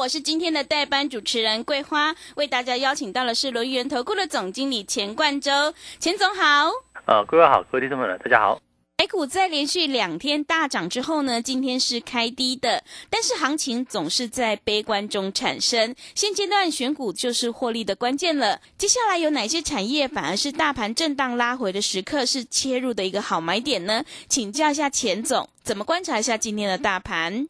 我是今天的代班主持人桂花，为大家邀请到的是轮源投顾的总经理钱冠洲，钱总好。呃，各位好，各位听众朋友，大家好。台股在连续两天大涨之后呢，今天是开低的，但是行情总是在悲观中产生。现阶段选股就是获利的关键了。接下来有哪些产业反而是大盘震荡拉回的时刻，是切入的一个好买点呢？请教一下钱总，怎么观察一下今天的大盘？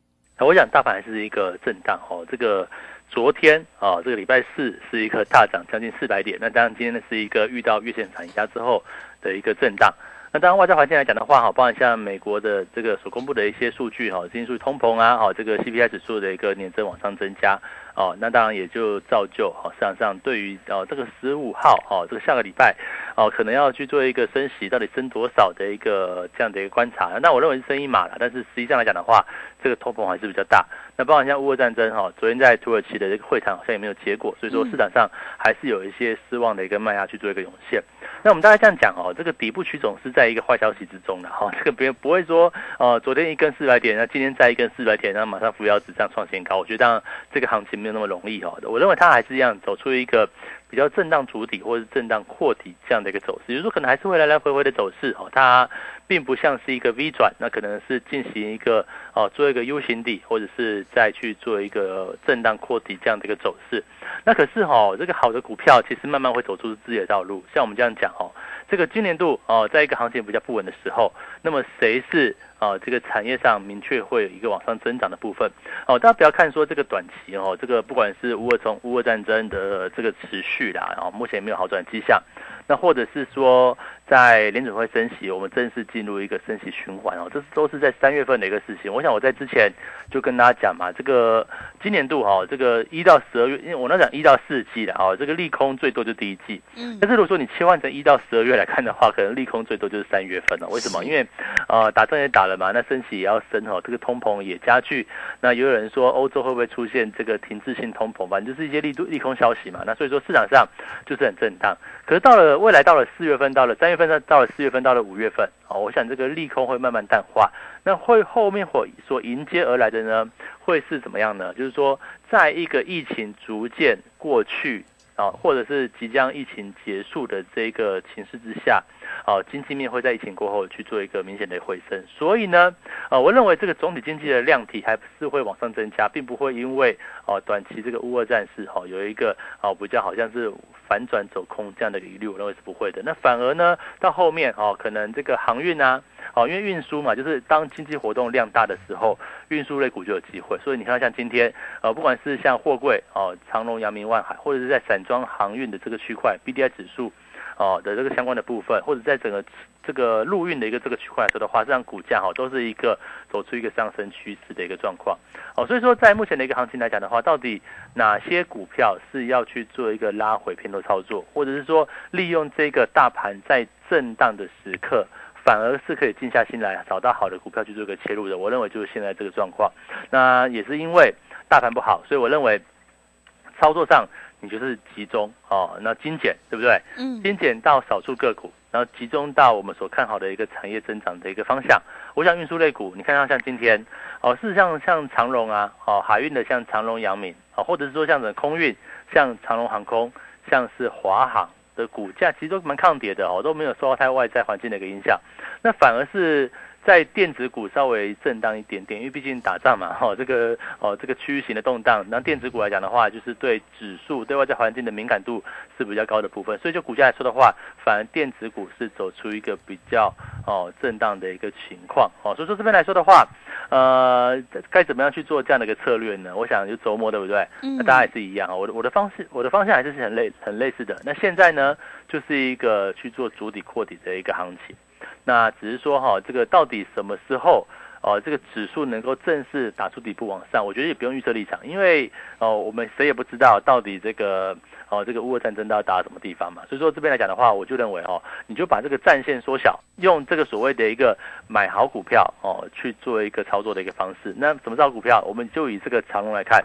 我想大盘还是一个震荡哦。这个昨天啊，这个礼拜四是一个大涨将近四百点。那当然今天呢是一个遇到月线反压之后的一个震荡。那当然外在环境来讲的话，哈，包含像美国的这个所公布的一些数据哈，经济数据通膨啊，哈，这个 CPI 指数的一个年增往上增加哦。那当然也就造就哈，市场上对于哦这个十五号哦，这个下个礼拜哦，可能要去做一个升息，到底升多少的一个这样的一个观察。那我认为是升一码了，但是实际上来讲的话，这个通膨还是比较大。那包含像乌俄战争哈，昨天在土耳其的这个会谈好像也没有结果，所以说市场上还是有一些失望的一个卖压去做一个涌现。那我们大概这样讲哦，这个底部区总是在一个坏消息之中的哈，这个别不会说呃昨天一根四百点，那今天再一根四百点，然后马上扶摇直上创新高。我觉得当然这个行情没有那么容易哈，我认为它还是一样走出一个比较震荡主底或者是震荡扩底这样的一个走势，也就是说可能还是会来来回回的走势哦，它并不像是一个 V 转，那可能是进行一个哦做一个 U 型底，或者是再去做一个震荡扩底这样的一个走势。那可是哦，这个好的股票其实慢慢会走出自己的道路。像我们这样讲哦，这个今年度哦，在一个行情比较不稳的时候，那么谁是啊这个产业上明确会有一个往上增长的部分？哦，大家不要看说这个短期哦，这个不管是乌俄从乌俄战争的这个持续啦，然后目前也没有好转迹象。那或者是说，在联准会升息，我们正式进入一个升息循环哦，这都是在三月份的一个事情。我想我在之前就跟大家讲嘛，这个今年度哈，这个一到十二月，因为我那讲一到四季的哦，这个利空最多就第一季。嗯。但是如果说你切换成一到十二月来看的话，可能利空最多就是三月份了。为什么？因为呃，打仗也打了嘛，那升息也要升哦，这个通膨也加剧。那也有人说欧洲会不会出现这个停滞性通膨？反正就是一些利度利空消息嘛。那所以说市场上就是很震荡。可是到了未来到了四月份，到了三月份，到到了四月份，到了五月份，哦，我想这个利空会慢慢淡化。那会后面会所迎接而来的呢，会是怎么样呢？就是说，在一个疫情逐渐过去啊，或者是即将疫情结束的这个情势之下，啊，经济面会在疫情过后去做一个明显的回升。所以呢，啊，我认为这个总体经济的量体还是会往上增加，并不会因为哦短期这个乌俄战事哈有一个啊比较好像是。反转走空这样的疑虑，我认为是不会的。那反而呢，到后面哦，可能这个航运啊，哦，因为运输嘛，就是当经济活动量大的时候，运输类股就有机会。所以你看，像今天，呃，不管是像货柜哦，长隆、阳明、万海，或者是在散装航运的这个区块，B D I 指数。哦的这个相关的部分，或者在整个这个陆运的一个这个区块来说的话，这样股价哈都是一个走出一个上升趋势的一个状况。哦，所以说在目前的一个行情来讲的话，到底哪些股票是要去做一个拉回偏头操作，或者是说利用这个大盘在震荡的时刻，反而是可以静下心来找到好的股票去做一个切入的？我认为就是现在这个状况。那也是因为大盘不好，所以我认为操作上。你就是集中哦，那精简对不对？嗯，精简到少数个股，然后集中到我们所看好的一个产业增长的一个方向。我想运输类股，你看到像今天哦，事实上像长荣啊，哦海运的像长荣、阳明啊，或者是说像的空运，像长荣航空，像是华航的股价其实都蛮抗跌的哦，都没有受到太外在环境的一个影响，那反而是。在电子股稍微震荡一点点，因为毕竟打仗嘛，哈，这个哦，这个区域型的动荡，那电子股来讲的话，就是对指数、对外在环境的敏感度是比较高的部分，所以就股价来说的话，反而电子股是走出一个比较哦震荡的一个情况，哦，所以说这边来说的话，呃，该怎么样去做这样的一个策略呢？我想就周末对不对？那大家也是一样啊，我的我的方式，我的方向还是很类很类似的。那现在呢，就是一个去做主底扩底的一个行情。那只是说哈，这个到底什么时候哦这个指数能够正式打出底部往上，我觉得也不用预测立场，因为哦我们谁也不知道到底这个哦这个乌俄战争到底打到什么地方嘛，所以说这边来讲的话，我就认为哦你就把这个战线缩小，用这个所谓的一个买好股票哦去做一个操作的一个方式。那什么是好股票？我们就以这个长龙来看，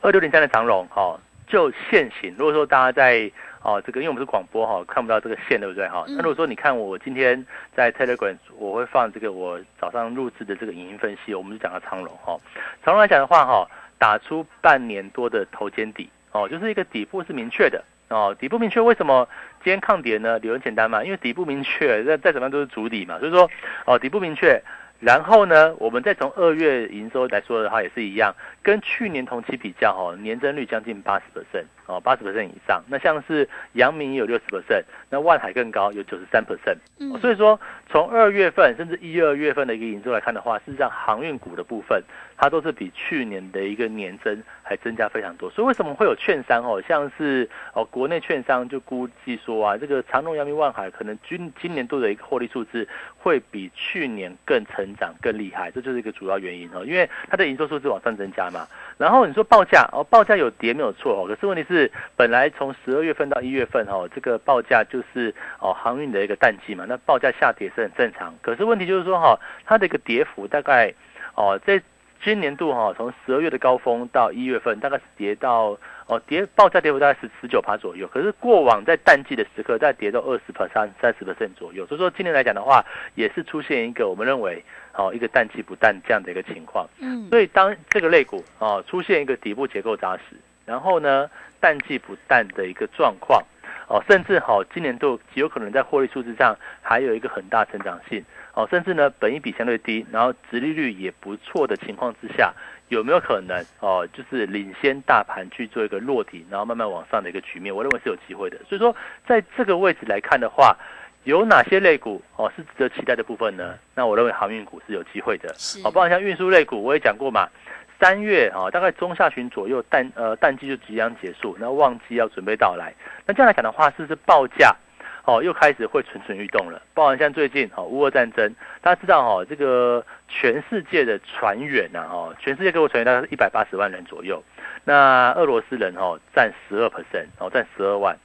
二六零三的长龙哦，就现行。如果说大家在哦，这个因为我们是广播哈，看不到这个线，对不对哈？那如果说你看我今天在 Telegram，我会放这个我早上录制的这个影音分析，我们就讲到长龙哈。长龙来讲的话哈，打出半年多的头肩底哦，就是一个底部是明确的哦，底部明确，为什么今天抗跌呢？理由很简单嘛，因为底部明确，再再怎么样都是主底嘛，所以说哦，底部明确。然后呢，我们再从二月营收来说的话，也是一样，跟去年同期比较，哈，年增率将近八十 percent，哦，八十 percent 以上。那像是阳明也有六十 percent，那万海更高，有九十三 percent。嗯，所以说从二月份甚至一二月份的一个营收来看的话，事实上航运股的部分，它都是比去年的一个年增还增加非常多。所以为什么会有券商哦，像是哦国内券商就估计说啊，这个长隆、阳明、万海可能今今年度的一个获利数字会比去年更成。增长更厉害，这就是一个主要原因哦，因为它的营收数字往上增加嘛。然后你说报价哦，报价有跌没有错哦，可是问题是本来从十二月份到一月份哦，这个报价就是哦航运的一个淡季嘛，那报价下跌是很正常。可是问题就是说哈，它的一个跌幅大概哦在。今年度哈，从十二月的高峰到一月份，大概是跌到哦跌报价跌幅大概是十九趴左右。可是过往在淡季的时刻，再跌到二十 percent、三十 percent 左右。所以说今年来讲的话，也是出现一个我们认为哦一个淡季不淡这样的一个情况。嗯，所以当这个类股哦出现一个底部结构扎实，然后呢淡季不淡的一个状况哦，甚至好今年度极有可能在获利数字上还有一个很大成长性。哦，甚至呢，本益比相对低，然后殖利率也不错的情况之下，有没有可能哦，就是领先大盘去做一个落底，然后慢慢往上的一个局面？我认为是有机会的。所以说，在这个位置来看的话，有哪些类股哦是值得期待的部分呢？那我认为航运股是有机会的。哦，包括像运输类股，我也讲过嘛，三月啊，大概中下旬左右淡呃淡季就即将结束，那旺季要准备到来。那这样来讲的话，是不是报价？哦，又开始会蠢蠢欲动了。包含像最近哦，乌俄战争，大家知道哈，这个全世界的船员呐，哦，全世界各国船员大概是一百八十万人左右。那俄罗斯人哦，占十二 percent，哦，占十二万。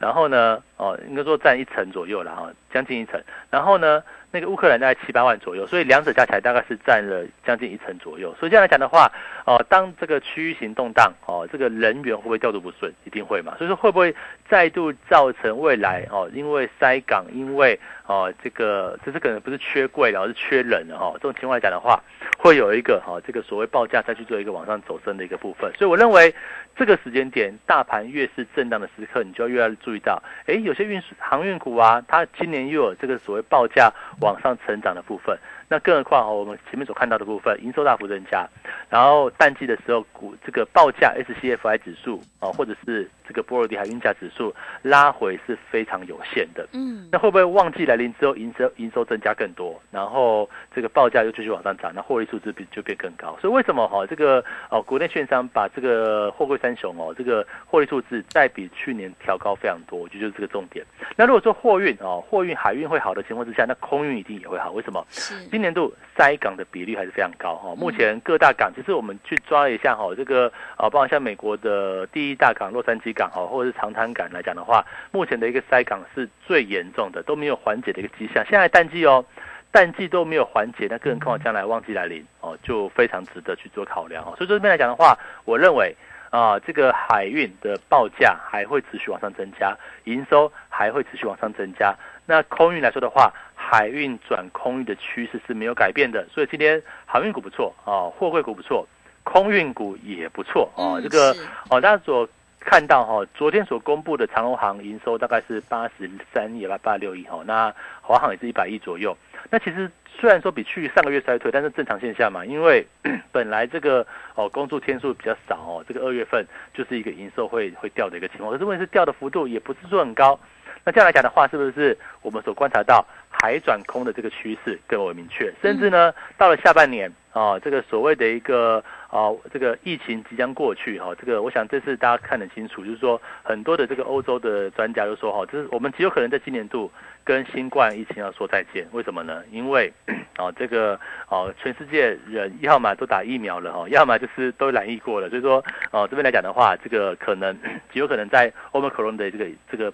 然后呢，哦，应该说占一成左右了哈，将近一成。然后呢？那个乌克兰大概七八万左右，所以两者加起来大概是占了将近一成左右。所以这样来讲的话，哦，当这个区域型动荡，哦，这个人员会不会调度不顺？一定会嘛。所以说会不会再度造成未来哦，因为塞港，因为哦这个这是可能不是缺柜而是缺人了哈。这种情况来讲的话，会有一个哈这个所谓报价再去做一个往上走升的一个部分。所以我认为这个时间点，大盘越是震荡的时刻，你就要越要注意到，哎，有些运输航运股啊，它今年又有这个所谓报价。往上成长的部分，那更何况哦，我们前面所看到的部分，营收大幅增加，然后淡季的时候股这个报价 SCFI 指数啊，或者是这个波罗的海运价指数拉回是非常有限的。嗯，那会不会旺季来临之后营收营收增加更多，然后这个报价又继续往上涨，那获利数字比就变更高？所以为什么哈这个哦国内券商把这个货柜三雄哦这个获利数字再比去年调高非常多？我觉得就是这个重点。那如果说货运哦货运海运会好的情况之下，那空运一定也会好。为什么？今年度塞港的比率还是非常高哈。目前各大港，其实我们去抓一下哈，这个啊，包括像美国的第一大港洛杉矶港哈，或者是长滩港来讲的话，目前的一个塞港是最严重的，都没有缓解的一个迹象。现在淡季哦，淡季都没有缓解，那更何况将来旺季来临哦，就非常值得去做考量哦。所以说这边来讲的话，我认为啊，这个海运的报价还会持续往上增加，营收还会持续往上增加。那空运来说的话，海运转空运的趋势是没有改变的，所以今天航运股不错啊，货柜股不错，空运股也不错啊。这个哦，大家所看到哈，昨天所公布的长隆行营收大概是八十三亿吧，八六亿哈。那华航也是一百亿左右。那其实虽然说比去上个月衰退，但是正常现象嘛，因为 本来这个哦工作天数比较少哦，这个二月份就是一个营收会会掉的一个情况。可是问题是掉的幅度也不是说很高。那这样来讲的话，是不是我们所观察到海转空的这个趋势更为明确？甚至呢，到了下半年啊，这个所谓的一个啊，这个疫情即将过去哈，这个我想这次大家看得清楚，就是说很多的这个欧洲的专家都说哈，就是我们极有可能在今年度跟新冠疫情要说再见，为什么呢？因为啊，这个哦，全世界人要么都打疫苗了哈，要么就是都染疫过了，所以说哦这边来讲的话，这个可能 极有可能在欧盟克隆的这个这个。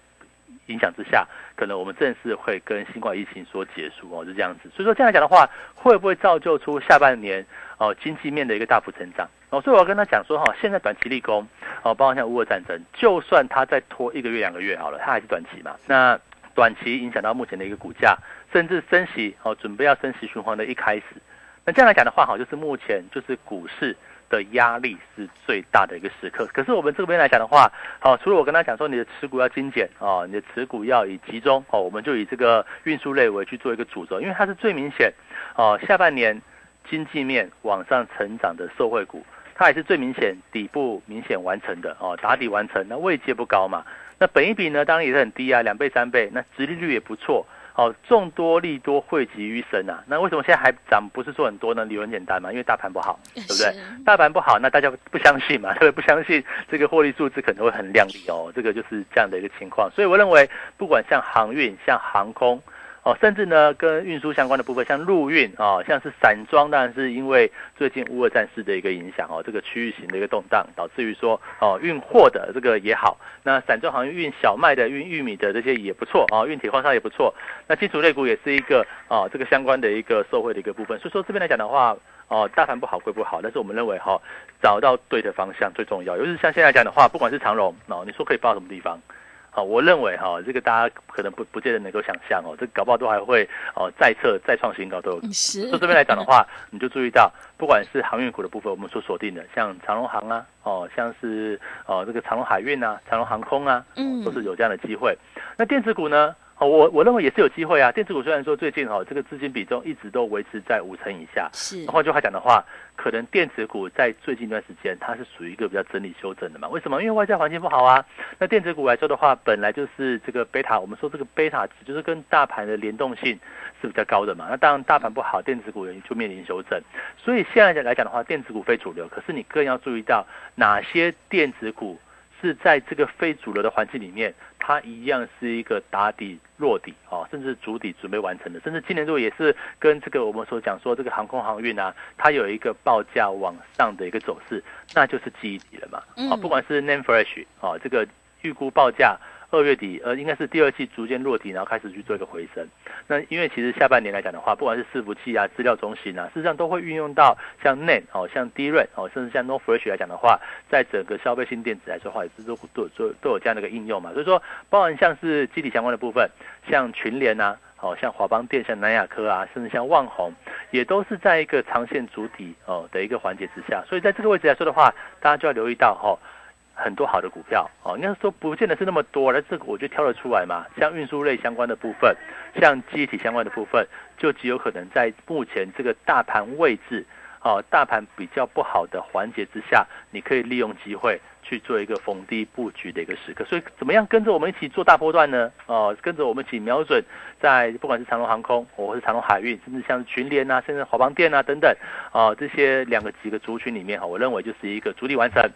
影响之下，可能我们正式会跟新冠疫情所结束哦，是这样子。所以说这样来讲的话，会不会造就出下半年哦经济面的一个大幅成长哦？所以我要跟他讲说哈，现在短期立功哦，包括像乌俄战争，就算它再拖一个月两个月好了，它还是短期嘛。那短期影响到目前的一个股价，甚至升息哦，准备要升息循环的一开始，那这样来讲的话，哈，就是目前就是股市。的压力是最大的一个时刻。可是我们这边来讲的话，好，除了我跟他讲说你的持股要精简啊，你的持股要以集中哦，我们就以这个运输类为去做一个主轴，因为它是最明显哦，下半年经济面往上成长的受惠股，它也是最明显底部明显完成的哦，打底完成，那位阶不高嘛，那本一比呢当然也是很低啊，两倍三倍，那殖利率也不错。好，众多利多汇集于身啊！那为什么现在还涨？不是说很多呢？理由很简单嘛，因为大盘不好，对不对？大盘不好，那大家不相信嘛，对不对？不相信这个获利数字可能会很亮丽哦，这个就是这样的一个情况。所以我认为，不管像航运、像航空。哦，甚至呢，跟运输相关的部分，像陆运啊，像是散装，当然是因为最近乌俄战事的一个影响哦，这个区域型的一个动荡，导致于说哦，运货的这个也好，那散装行业运小麦的、运玉米的这些也不错啊，运铁矿砂也不错，那金属类股也是一个啊，这个相关的一个受惠的一个部分。所以说这边来讲的话，哦，大盘不好归不好，但是我们认为哈，找到对的方向最重要。尤其是像现在讲的话，不管是长荣哦，你说可以报什么地方？好，我认为哈，这个大家可能不不见得能够想象哦，这搞不好都还会哦再测再创新高都有。是。就这边来讲的话，你就注意到，不管是航运股的部分，我们所锁定的，像长隆航啊，哦，像是哦这个长隆海运啊，长隆航空啊，嗯，都是有这样的机会。那电子股呢？哦，我我认为也是有机会啊。电子股虽然说最近哦这个资金比重一直都维持在五成以下，是。换句话讲的话，可能电子股在最近一段时间它是属于一个比较整理修正的嘛？为什么？因为外在环境不好啊。那电子股来说的话，本来就是这个贝塔，我们说这个贝塔值就是跟大盘的联动性是比较高的嘛。那当然大盘不好，电子股就面临修正。所以现在来讲的话，电子股非主流，可是你更要注意到哪些电子股。是在这个非主流的环境里面，它一样是一个打底落底啊，甚至主底准备完成的，甚至今年度也是跟这个我们所讲说这个航空航运啊，它有一个报价往上的一个走势，那就是记忆体了嘛。啊，不管是 Name Fresh 啊，这个预估报价。二月底，呃，应该是第二季逐渐落地，然后开始去做一个回升。那因为其实下半年来讲的话，不管是伺服器啊、资料中心啊，事实上都会运用到像 Nan 哦、像 DRAM 哦，甚至像 No Flash 来讲的话，在整个消费性电子来说的话，也是都都都都有这样的一个应用嘛。所以说，包含像是机体相关的部分，像群联啊，哦，像华邦电、像南亚科啊，甚至像旺宏，也都是在一个长线主体哦的一个环节之下。所以在这个位置来说的话，大家就要留意到哈。很多好的股票哦，应该说不见得是那么多，那这个我就挑得出来嘛。像运输类相关的部分，像机体相关的部分，就极有可能在目前这个大盘位置，哦，大盘比较不好的环节之下，你可以利用机会去做一个逢低布局的一个时刻。所以怎么样跟着我们一起做大波段呢？哦，跟着我们一起瞄准在不管是长隆航空，或是长隆海运，甚至像群联啊，甚至华邦电啊等等，哦，这些两个几个族群里面哈，我认为就是一个主力完成，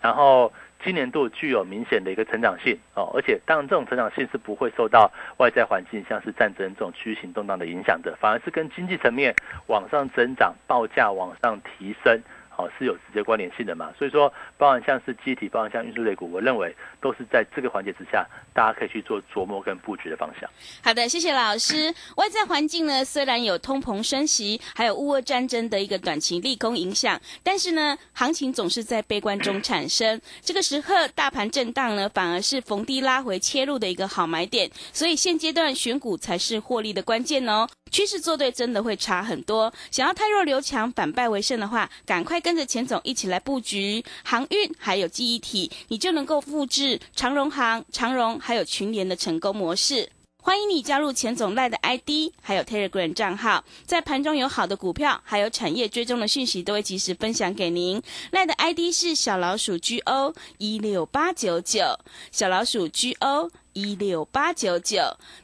然后。今年度具有明显的一个成长性哦，而且当然这种成长性是不会受到外在环境像是战争这种区域性动荡的影响的，反而是跟经济层面往上增长、报价往上提升。好是有直接关联性的嘛，所以说，包含像是机体，包含像运输类股，我认为都是在这个环节之下，大家可以去做琢磨跟布局的方向。好的，谢谢老师。外在环境呢，虽然有通膨升息，还有乌俄战争的一个短期利空影响，但是呢，行情总是在悲观中产生。这个时刻，大盘震荡呢，反而是逢低拉回切入的一个好买点，所以现阶段选股才是获利的关键哦。趋势做对真的会差很多。想要太弱留强，反败为胜的话，赶快跟着钱总一起来布局航运，还有记忆体，你就能够复制长荣航、长荣还有群联的成功模式。欢迎你加入钱总赖的 ID，还有 Telegram 账号，在盘中有好的股票，还有产业追踪的讯息，都会及时分享给您。赖的 ID 是小老鼠 GO 一六八九九，小老鼠 GO 一六八九九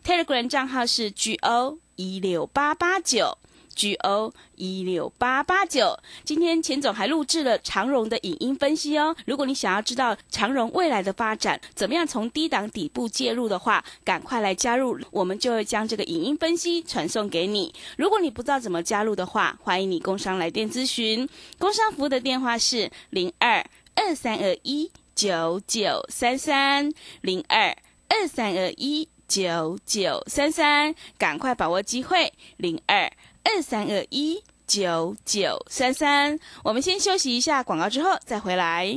，Telegram 账号是 GO。一六八八九 G O 一六八八九。今天钱总还录制了长荣的影音分析哦。如果你想要知道长荣未来的发展，怎么样从低档底部介入的话，赶快来加入，我们就会将这个影音分析传送给你。如果你不知道怎么加入的话，欢迎你工商来电咨询。工商服务的电话是零二二三二一九九三三零二二三二一九九三三，赶快把握机会零二。二三二一九九三三，我们先休息一下广告，之后再回来。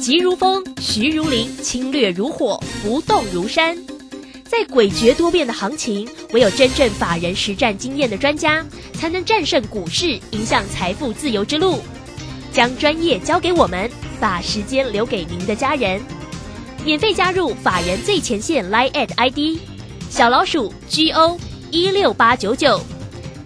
急如风，徐如林，侵略如火，不动如山。在诡谲多变的行情，唯有真正法人实战经验的专家，才能战胜股市，迎向财富自由之路。将专业交给我们，把时间留给您的家人。免费加入法人最前线 Line at ID 小老鼠 G O 一六八九九。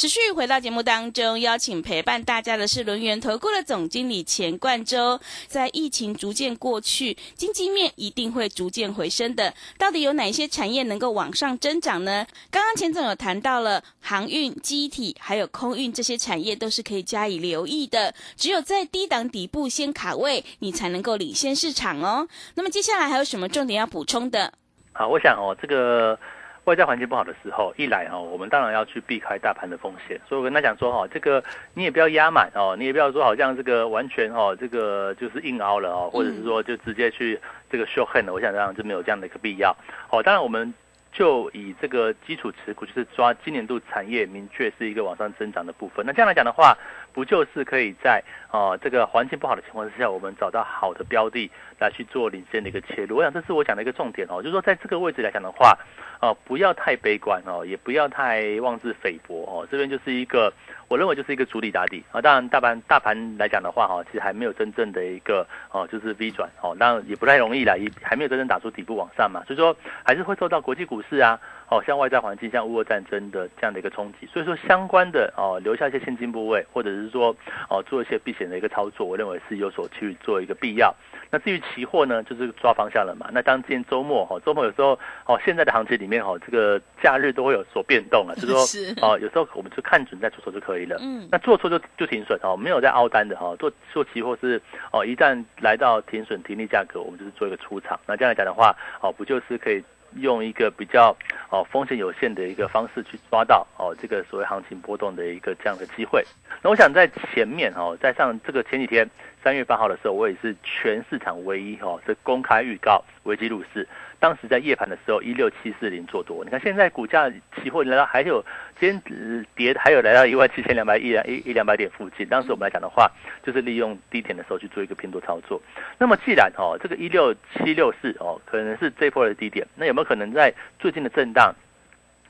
持续回到节目当中，邀请陪伴大家的是轮源投顾的总经理钱冠洲。在疫情逐渐过去，经济面一定会逐渐回升的。到底有哪些产业能够往上增长呢？刚刚钱总有谈到了航运、机体还有空运这些产业都是可以加以留意的。只有在低档底部先卡位，你才能够领先市场哦。那么接下来还有什么重点要补充的？好，我想哦，这个。外在环境不好的时候，一来哈，我们当然要去避开大盘的风险。所以我跟他讲说哈，这个你也不要压满哦，你也不要说好像这个完全哦，这个就是硬凹了哦，或者是说就直接去这个 short hand 我想这样就没有这样的一个必要。哦，当然我们就以这个基础持股，就是抓今年度产业明确是一个往上增长的部分。那这样来讲的话，不就是可以在啊这个环境不好的情况之下，我们找到好的标的来去做领先的一个切入？我想这是我讲的一个重点哦，就是说在这个位置来讲的话。哦，不要太悲观哦，也不要太妄自菲薄哦。这边就是一个，我认为就是一个主力打底啊。当然，大盘大盘来讲的话哈，其实还没有真正的一个哦，就是 V 转哦，那也不太容易啦，也还没有真正打出底部往上嘛。所以说，还是会受到国际股市啊，哦，像外在环境、像乌俄战争的这样的一个冲击。所以说，相关的哦，留下一些现金部位，或者是说哦，做一些避险的一个操作，我认为是有所去做一个必要。那至于期货呢，就是抓方向了嘛。那当今天周末哈，周末有时候哦，现在的行情里面哈，这个假日都会有所变动了，就是说 哦，有时候我们就看准再出手就可以了。嗯，那做错就就停损哦，没有在凹单的哈。做做期货是哦，一旦来到停损停利价格，我们就是做一个出场。那这样来讲的话，哦，不就是可以用一个比较哦风险有限的一个方式去抓到哦这个所谓行情波动的一个这样的机会。那我想在前面哦，在上这个前几天。三月八号的时候，我也是全市场唯一哦，是公开预告危机入市。当时在夜盘的时候，一六七四零做多。你看现在股价期货来到还有今天跌，还有来到一万七千两百一两一一两百点附近。当时我们来讲的话，就是利用低点的时候去做一个偏多操作。那么既然哦，这个一六七六四哦，可能是这波的低点，那有没有可能在最近的震荡，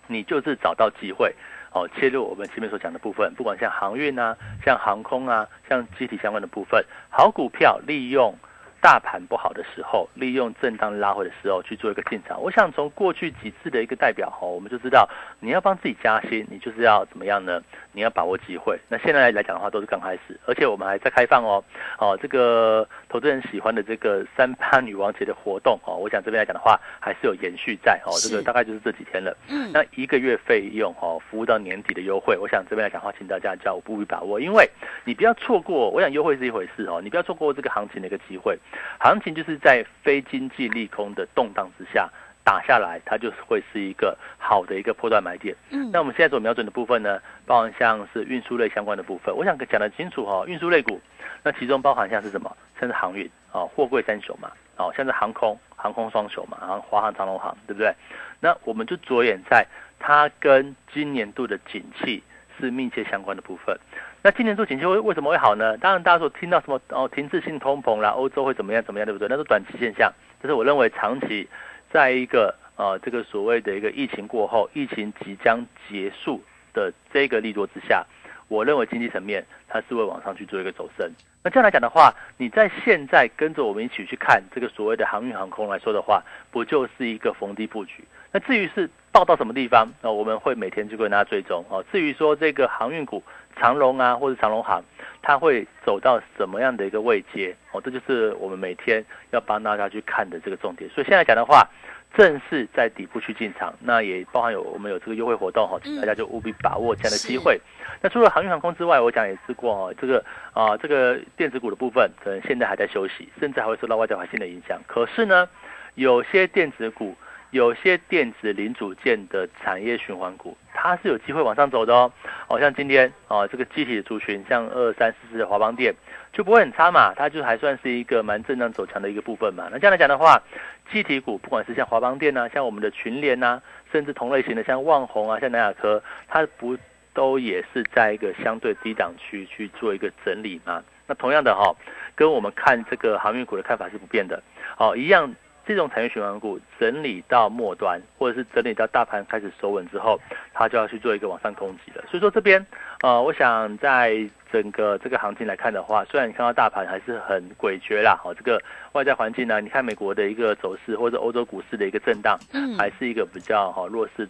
你就是找到机会？哦，切入我们前面所讲的部分，不管像航运啊，像航空啊，像机体相关的部分，好股票利用大盘不好的时候，利用震荡拉回的时候去做一个进场。我想从过去几次的一个代表哈，我们就知道你要帮自己加薪，你就是要怎么样呢？你要把握机会。那现在来讲的话，都是刚开始，而且我们还在开放哦。哦，这个投资人喜欢的这个三八女王节的活动哦，我想这边来讲的话，还是有延续在哦。这个大概就是这几天了。嗯。那一个月费用哦，服务到年底的优惠，我想这边来讲的话，请大家叫务必把握，因为你不要错过。我想优惠是一回事哦，你不要错过这个行情的一个机会。行情就是在非经济利空的动荡之下。打下来，它就是会是一个好的一个破断买点。嗯，那我们现在所瞄准的部分呢，包含像是运输类相关的部分，我想讲得清楚哈。运输类股，那其中包含像是什么？像是航运啊，货柜三雄嘛，哦，像是航空，航空双雄嘛，然后华航、长龙航，对不对？那我们就着眼在它跟今年度的景气是密切相关的部分。那今年做景气会为什么会好呢？当然，大家所听到什么哦，停滞性通膨啦，欧洲会怎么样怎么样，对不对？那是短期现象。但是我认为长期，在一个呃这个所谓的一个疫情过后，疫情即将结束的这个利多之下，我认为经济层面它是会往上去做一个走升。那这样来讲的话，你在现在跟着我们一起去看这个所谓的航运航空来说的话，不就是一个逢低布局？那至于是报到什么地方，那我们会每天就跟大家追踪哦。至于说这个航运股长龙啊，或者长龙行，它会走到什么样的一个位阶哦？这就是我们每天要帮大家去看的这个重点。所以现在讲的话，正是在底部去进场，那也包含有我们有这个优惠活动哈，请大家就务必把握这样的机会。那除了航运航空之外，我讲也是过哦，这个啊这个电子股的部分，可能现在还在休息，甚至还会受到外在环境的影响。可是呢，有些电子股。有些电子零组件的产业循环股，它是有机会往上走的哦。哦，像今天哦，这个集体的族群，像二三四四的华邦电就不会很差嘛，它就还算是一个蛮正常走强的一个部分嘛。那这样来讲的话，机体股不管是像华邦电呐，像我们的群联呐，甚至同类型的像旺宏啊，像南亚科，它不都也是在一个相对低档区去做一个整理嘛？那同样的哈，跟我们看这个航运股的看法是不变的。哦，一样。这种产业循环股整理到末端，或者是整理到大盘开始收稳之后，它就要去做一个往上攻击了。所以说这边，呃，我想在整个这个行情来看的话，虽然你看到大盘还是很诡谲啦，好，这个外在环境呢，你看美国的一个走势，或者欧洲股市的一个震荡，嗯，还是一个比较好弱势，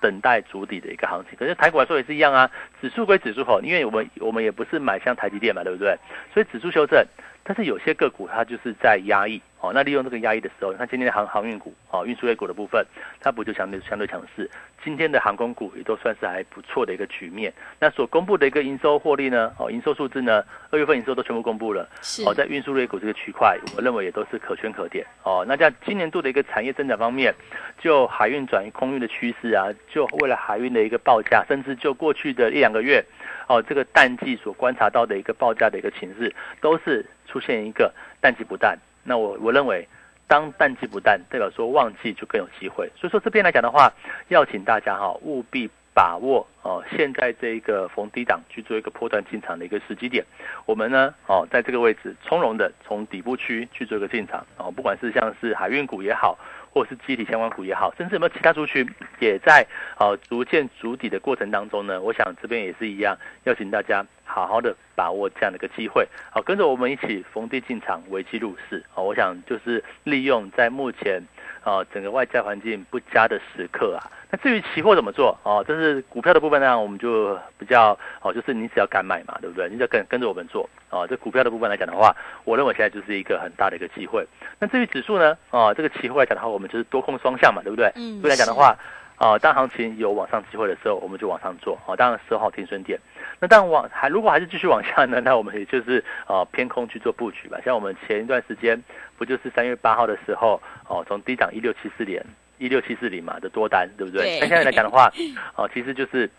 等待筑底的一个行情。可是台股来说也是一样啊，指数归指数吼，因为我们我们也不是买像台积电嘛，对不对？所以指数修正，但是有些个股它就是在压抑。哦，那利用这个压抑的时候，你看今天的航航运股，哦，运输类股的部分，它不就相对相对强势？今天的航空股也都算是还不错的一个局面。那所公布的一个营收获利呢？哦，营收数字呢？二月份营收都全部公布了。是。哦，在运输类股这个区块，我认为也都是可圈可点。哦，那在今年度的一个产业增长方面，就海运转移空运的趋势啊，就为了海运的一个报价，甚至就过去的一两个月，哦，这个淡季所观察到的一个报价的一个情势，都是出现一个淡季不淡。那我我认为，当淡季不淡，代表说旺季就更有机会。所以说这边来讲的话，要请大家哈务必把握哦，现在这一个逢低档去做一个破断进场的一个时机点。我们呢哦，在这个位置从容的从底部区去做一个进场哦，不管是像是海运股也好。或者是机体相关股也好，甚至有没有其他族群也在呃逐渐筑底的过程当中呢？我想这边也是一样，邀请大家好好的把握这样的一个机会，好跟着我们一起逢低进场，危机入市。好，我想就是利用在目前啊整个外在环境不佳的时刻啊。那至于期货怎么做哦？这是股票的部分呢，我们就比较哦，就是你只要敢买嘛，对不对？你只要跟跟着我们做哦。这股票的部分来讲的话，我认为现在就是一个很大的一个机会。那至于指数呢？哦，这个期货来讲的话，我们就是多空双向嘛，对不对？嗯。所以来讲的话，啊，当行情有往上机会的时候，我们就往上做。哦，当然设好停损点。那但往还如果还是继续往下呢，那我们也就是呃偏空去做布局吧。像我们前一段时间不就是三月八号的时候哦，从低档一六七四点。一六七四零嘛的多单，对不对？那现在来讲的话，哦，其实就是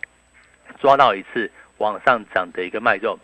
抓到一次往上涨的一个脉动。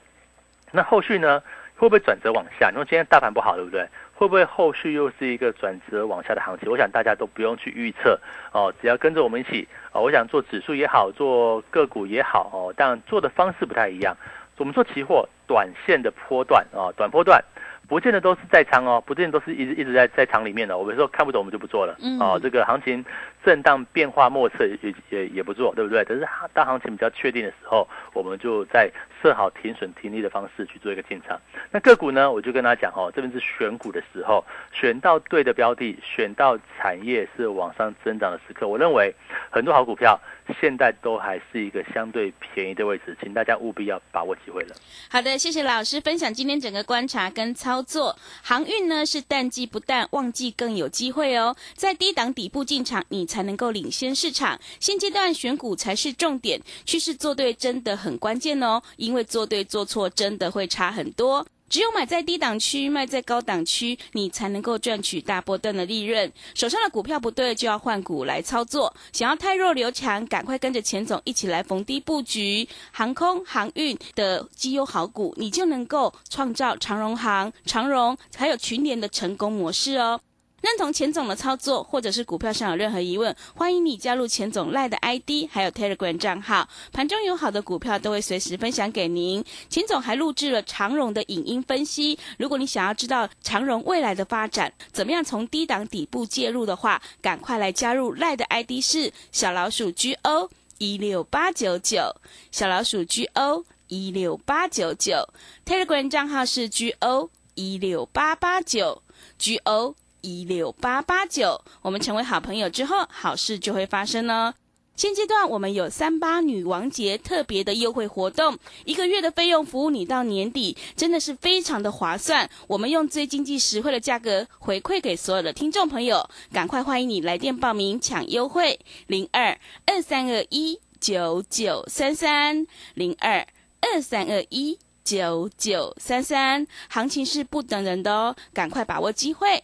那后续呢，会不会转折往下？因为今天大盘不好，对不对？会不会后续又是一个转折往下的行情？我想大家都不用去预测哦，只要跟着我们一起哦。我想做指数也好，做个股也好哦，但做的方式不太一样。我们做期货，短线的波段啊，短波段。不见得都是在仓哦，不见得都是一直一直在在仓里面的。我们说看不懂，我们就不做了。哦，这个行情震荡变化莫测，也也也不做，对不对？可是当行情比较确定的时候，我们就在设好停损停利的方式去做一个进场。那个股呢，我就跟大家讲哦，这边是选股的时候，选到对的标的，选到产业是往上增长的时刻。我认为很多好股票。现在都还是一个相对便宜的位置，请大家务必要把握机会了。好的，谢谢老师分享今天整个观察跟操作。航运呢是淡季不淡，旺季更有机会哦。在低档底部进场，你才能够领先市场。现阶段选股才是重点，趋势做对真的很关键哦，因为做对做错真的会差很多。只有买在低档区，卖在高档区，你才能够赚取大波段的利润。手上的股票不对，就要换股来操作。想要太弱留强，赶快跟着钱总一起来逢低布局航空航运的绩优好股，你就能够创造长荣航、长荣还有群联的成功模式哦。认同钱总的操作，或者是股票上有任何疑问，欢迎你加入钱总赖的 ID，还有 Telegram 账号。盘中有好的股票都会随时分享给您。钱总还录制了长荣的影音分析。如果你想要知道长荣未来的发展，怎么样从低档底部介入的话，赶快来加入赖的 ID 是小老鼠 GO 一六八九九，小老鼠 GO 一六八九九，Telegram 账号是 GO 一六八八九，GO。一六八八九，我们成为好朋友之后，好事就会发生哦。现阶段我们有三八女王节特别的优惠活动，一个月的费用服务你到年底，真的是非常的划算。我们用最经济实惠的价格回馈给所有的听众朋友，赶快欢迎你来电报名抢优惠，零二二三二一九九三三零二二三二一九九三三，行情是不等人的哦，赶快把握机会。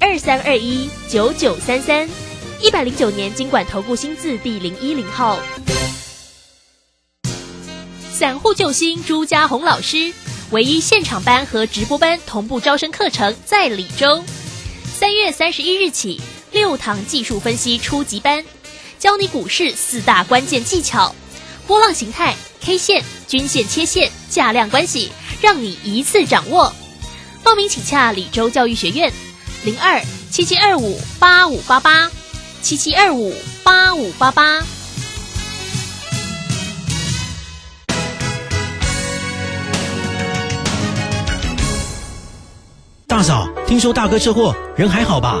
二三二一九九三三，一百零九年经管投顾新字第零一零号。散户救星朱家红老师，唯一现场班和直播班同步招生课程在李州。三月三十一日起，六堂技术分析初级班，教你股市四大关键技巧：波浪形态、K 线、均线、切线、价量关系，让你一次掌握。报名请洽李州教育学院。零二七七二五八五八八，七七二五八五八八。大嫂，听说大哥车祸，人还好吧？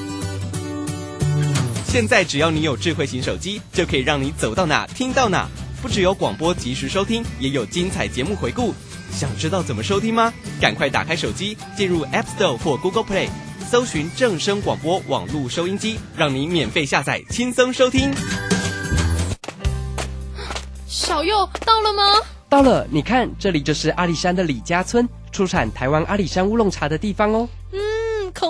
现在只要你有智慧型手机，就可以让你走到哪听到哪。不只有广播及时收听，也有精彩节目回顾。想知道怎么收听吗？赶快打开手机，进入 App Store 或 Google Play，搜寻正声广播网络收音机，让你免费下载，轻松收听。小右到了吗？到了，你看，这里就是阿里山的李家村，出产台湾阿里山乌龙茶的地方哦。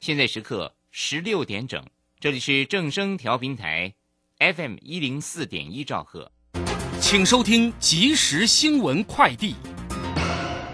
现在时刻十六点整，这里是正声调频台 FM 一零四点一兆赫，请收听即时新闻快递。